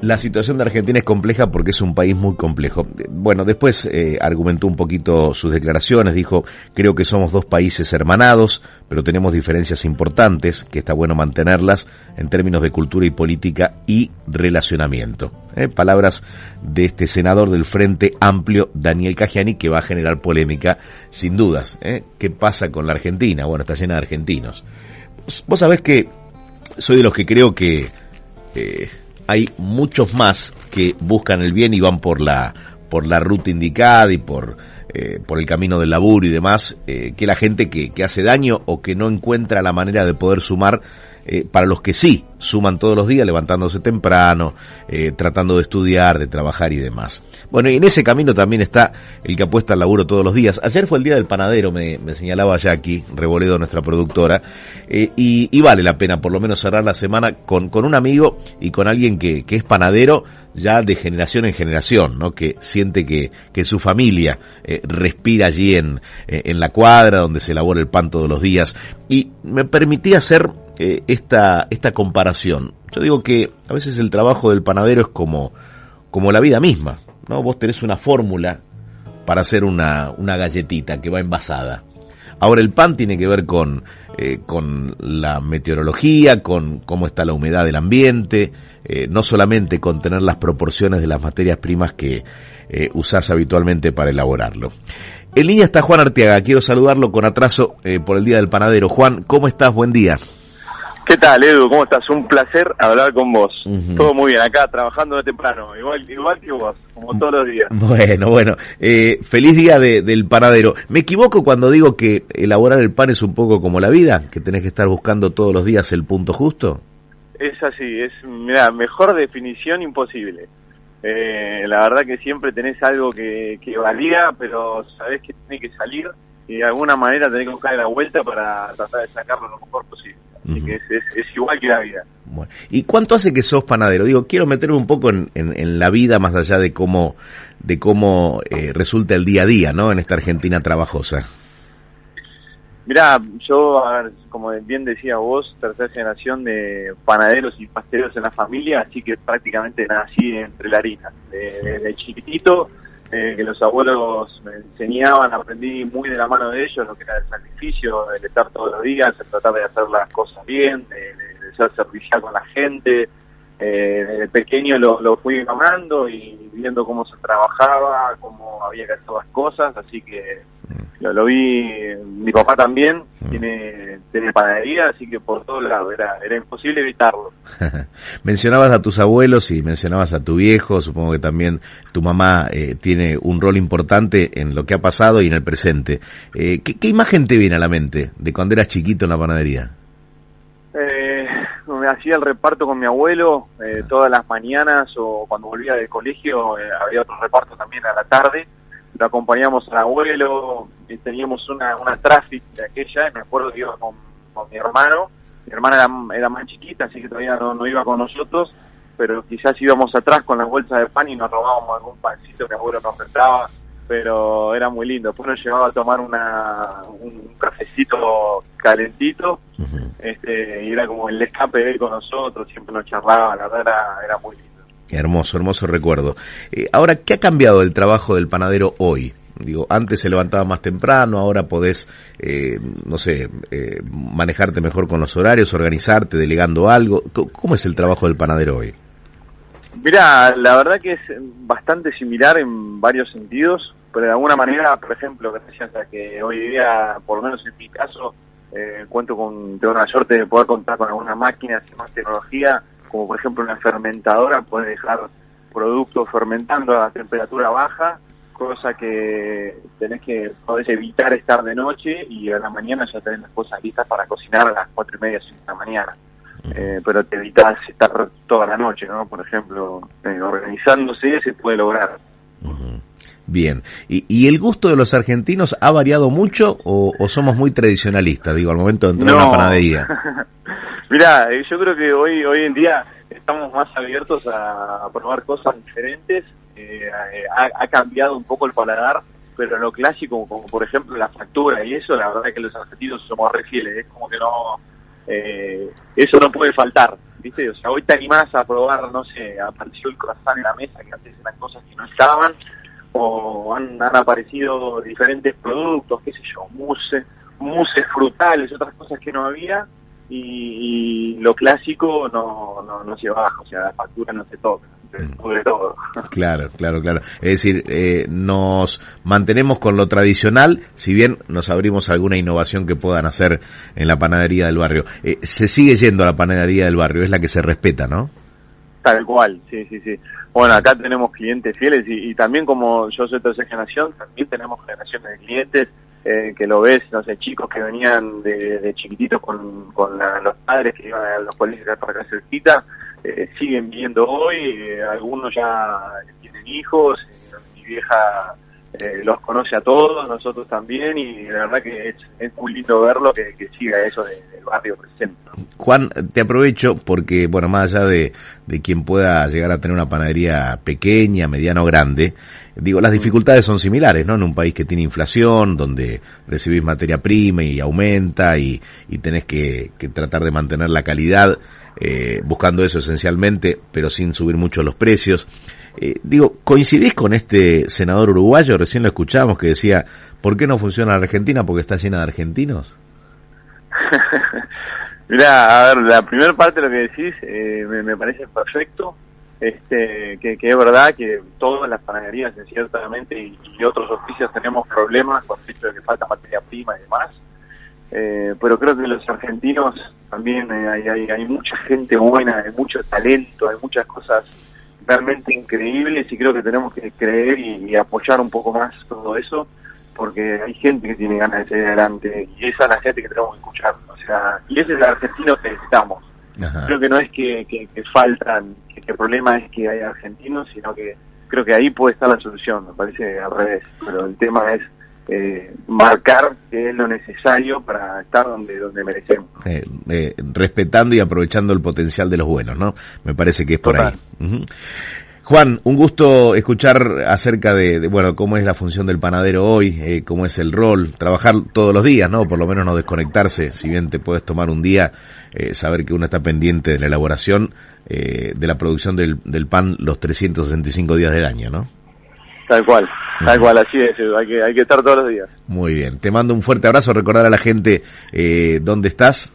La situación de Argentina es compleja porque es un país muy complejo. Bueno, después eh, argumentó un poquito sus declaraciones, dijo, creo que somos dos países hermanados, pero tenemos diferencias importantes, que está bueno mantenerlas en términos de cultura y política y relacionamiento. Eh, palabras de este senador del Frente Amplio, Daniel Cagiani, que va a generar polémica, sin dudas. Eh. ¿Qué pasa con la Argentina? Bueno, está llena de argentinos. Vos sabés que soy de los que creo que hay muchos más que buscan el bien y van por la por la ruta indicada y por eh, por el camino del laburo y demás eh, que la gente que, que hace daño o que no encuentra la manera de poder sumar eh, para los que sí suman todos los días, levantándose temprano, eh, tratando de estudiar, de trabajar y demás. Bueno, y en ese camino también está el que apuesta al laburo todos los días. Ayer fue el día del panadero, me, señalaba Jackie, Reboledo, nuestra productora, eh, y, vale la pena por lo menos cerrar la semana con, con un amigo y con alguien que, que es panadero ya de generación en generación, ¿no? que siente que, que su familia respira allí en, en la cuadra donde se elabora el pan todos los días. Y me permití hacer eh, esta, esta comparación. Yo digo que a veces el trabajo del panadero es como, como la vida misma, ¿no? Vos tenés una fórmula para hacer una, una galletita que va envasada. Ahora el pan tiene que ver con, eh, con la meteorología, con cómo está la humedad del ambiente, eh, no solamente con tener las proporciones de las materias primas que eh, usás habitualmente para elaborarlo. En línea está Juan Arteaga, quiero saludarlo con atraso por el Día del Panadero. Juan, ¿cómo estás? Buen día. ¿Qué tal, Edu? ¿Cómo estás? Un placer hablar con vos. Todo muy bien, acá trabajando de temprano, igual, igual que vos, como todos los días. Bueno, bueno. Eh, feliz día del panadero. ¿Me equivoco cuando digo que elaborar el pan es un poco como la vida? ¿Que tenés que estar buscando todos los días el punto justo? Es así, es, mira, mejor definición imposible. Eh, la verdad que siempre tenés algo que, que valía, pero sabés que tiene que salir y de alguna manera tenés que buscar la vuelta para tratar de sacarlo lo mejor posible que es, igual que la vida. ¿Y cuánto hace que sos panadero? Digo, quiero meterme un poco en, en, la vida más allá de cómo, de cómo eh, resulta el día a día, ¿no? En esta Argentina trabajosa. Mirá, yo, como bien decía vos, tercera generación de panaderos y pasteleros en la familia, así que prácticamente nací entre la harina. Desde de chiquitito eh, que los abuelos me enseñaban, aprendí muy de la mano de ellos lo que era el sacrificio, el estar todos los días, el tratar de hacer las cosas bien, de, ser servicial con la gente. Eh, desde pequeño lo, lo fui amando y viendo cómo se trabajaba, cómo había que hacer las cosas, así que lo, vi, mi papá también mm. tiene, tiene panadería, así que por todos lados era, era imposible evitarlo. mencionabas a tus abuelos y mencionabas a tu viejo, supongo que también tu mamá eh, tiene un rol importante en lo que ha pasado y en el presente. Eh, ¿qué, imagen te viene a la mente de cuando eras chiquito en la panadería? Eh, me hacía el reparto con mi abuelo eh, todas las mañanas o cuando volvía del colegio había otro reparto también a la tarde lo acompañamos al abuelo, y teníamos una, una traffic de aquella, y me acuerdo que iba con, mi hermano, mi hermana era, era, más chiquita, así que todavía no, iba con nosotros, pero quizás íbamos atrás con las bolsas de pan y nos robábamos algún pancito que el abuelo nos prestaba, pero era muy lindo. Después nos llevaba a tomar una, un cafecito calentito, este, y era como el escape de él con nosotros, siempre nos charlaba, la verdad era, era muy lindo. Hermoso, hermoso recuerdo. Eh, ahora, ¿qué ha cambiado el trabajo del panadero hoy? Digo, antes se levantaba más temprano, ahora podés, eh, no sé, eh, manejarte mejor con los horarios, organizarte, delegando algo. ¿Cómo es el trabajo del panadero hoy? Mira, la verdad que es bastante similar en varios sentidos, pero de alguna manera, por ejemplo, gracias a que hoy día, por lo menos en mi caso, cuento con, tengo la suerte de poder contar con algunas máquinas y más tecnología, como por ejemplo una fermentadora, puede dejar productos fermentando a temperatura baja, cosa que tenés que podés evitar estar de noche y a la mañana ya tenés las cosas listas para cocinar a las cuatro y media, cinco de la mañana. eh, pero te evitas estar toda la noche, ¿no? Por ejemplo, eh, organizándose se puede lograr. Bien. ¿Y, ¿Y, el gusto de los argentinos ha variado mucho o, somos muy tradicionalistas, digo, al momento de entrar a una panadería? Mirá, eh, yo creo que hoy, hoy en día estamos más abiertos a probar cosas diferentes. Eh, ha, cambiado un poco el paladar, pero lo clásico, como por ejemplo la factura y eso, la verdad es que los argentinos somos re fieles. Es como que no. Eh, eso no puede faltar, ¿viste? O sea, hoy te animás a probar, no sé, apareció el croissant en la mesa, que antes eran cosas que no estaban o han, aparecido diferentes productos, qué sé yo, mousse, muses frutales, otras cosas que no había, y, lo clásico no, no, no se baja, o sea, la factura no se toca. Sobre mm. todo. Claro, claro, claro. Es decir, eh, nos mantenemos con lo tradicional, si bien nos abrimos alguna innovación que puedan hacer en la panadería del barrio. Eh, se sigue yendo a la panadería del barrio, es la que se respeta, ¿no? Tal cual, sí, sí, sí. Bueno, acá tenemos clientes fieles y, también como yo soy tercera generación, también tenemos generaciones de clientes eh, que lo ves, no sé, chicos que venían de, chiquititos con, con los padres que iban a los colegios para acá cerquita, eh, siguen viendo hoy, eh, algunos ya tienen hijos, mi vieja eh, los conoce a todos, nosotros también, y la verdad que es, es muy lindo verlo que, siga eso del barrio presente. Juan, te aprovecho porque, bueno, más allá de, de quien pueda llegar a tener una panadería pequeña, mediana o grande, digo, las mm. dificultades son similares, ¿no? En un país que tiene inflación, donde recibís materia prima y aumenta y, y tenés que, que tratar de mantener la calidad, eh, buscando eso esencialmente, pero sin subir mucho los precios. Eh, digo, ¿coincidís con este senador uruguayo? Recién lo escuchábamos que decía, ¿por qué no funciona la Argentina? Porque está llena de argentinos. Mira, a ver, la primera parte de lo que decís eh, me, parece perfecto. Este, que, es verdad que todas las panaderías, ciertamente, y, otros oficios tenemos problemas con el hecho de que falta materia prima y demás. Eh, pero creo que los argentinos también hay, hay, hay mucha gente buena, hay mucho talento, hay muchas cosas realmente increíbles y creo que tenemos que creer y, apoyar un poco más todo eso porque hay gente que tiene ganas de seguir adelante y esa es la gente que tenemos que escuchar. O sea, y ese es el argentino que necesitamos. Creo que no es que, que, faltan, que, el problema es que hay argentinos, sino que creo que ahí puede estar la solución, me parece al revés. Pero el tema es eh, marcar que es lo necesario para estar donde, donde merecemos. Eh, eh, respetando y aprovechando el potencial de los buenos, ¿no? Me parece que es por ahí. Juan, un gusto escuchar acerca de, bueno, cómo es la función del panadero hoy, eh, cómo es el rol, trabajar todos los días, ¿no? Por lo menos no desconectarse, si bien te puedes tomar un día, eh, saber que uno está pendiente de la elaboración, eh, de la producción del, del pan los 365 días del año, ¿no? Tal cual, tal cual, así es, hay que, hay que estar todos los días. Muy bien, te mando un fuerte abrazo, recordar a la gente eh, dónde estás,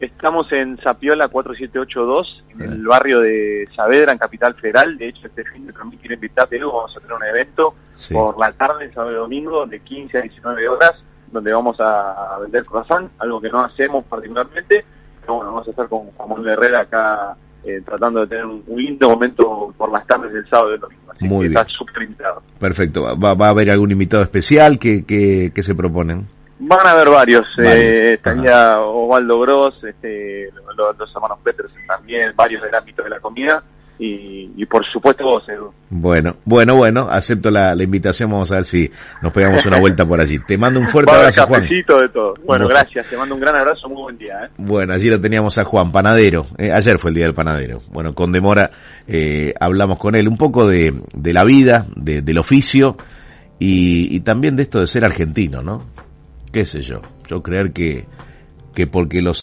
Estamos en Zapiola 4782, en el barrio de Saavedra, en Capital Federal. De hecho, este fin de también quiero invitarte, vamos a tener un evento por la tarde, sábado y domingo, de 15 a 19 horas, donde vamos a, vender croissant, algo que no hacemos particularmente. Pero bueno, vamos a estar con Juan Manuel Herrera acá eh, tratando de tener un, lindo momento por las tardes del sábado y domingo. Así Muy que bien. está súper invitado. Perfecto. ¿Va, ¿Va, a haber algún invitado especial que, que, que se proponen? Van a haber varios. Eh, estaría Osvaldo Gross, este, los, hermanos Peterson también, varios del ámbito de la comida. Y, por supuesto vos, Edu. Bueno, bueno, bueno, acepto la, invitación, vamos a ver si nos pegamos una vuelta por allí. Te mando un fuerte abrazo, Juan. de todo. Bueno, gracias, te mando un gran abrazo, muy buen día. ¿eh? Bueno, allí lo teníamos a Juan, panadero. Eh, ayer fue el día del panadero. Bueno, con demora eh, hablamos con él un poco de, de la vida, de, del oficio y, y también de esto de ser argentino, ¿no? qué sé yo, yo creer que, que porque los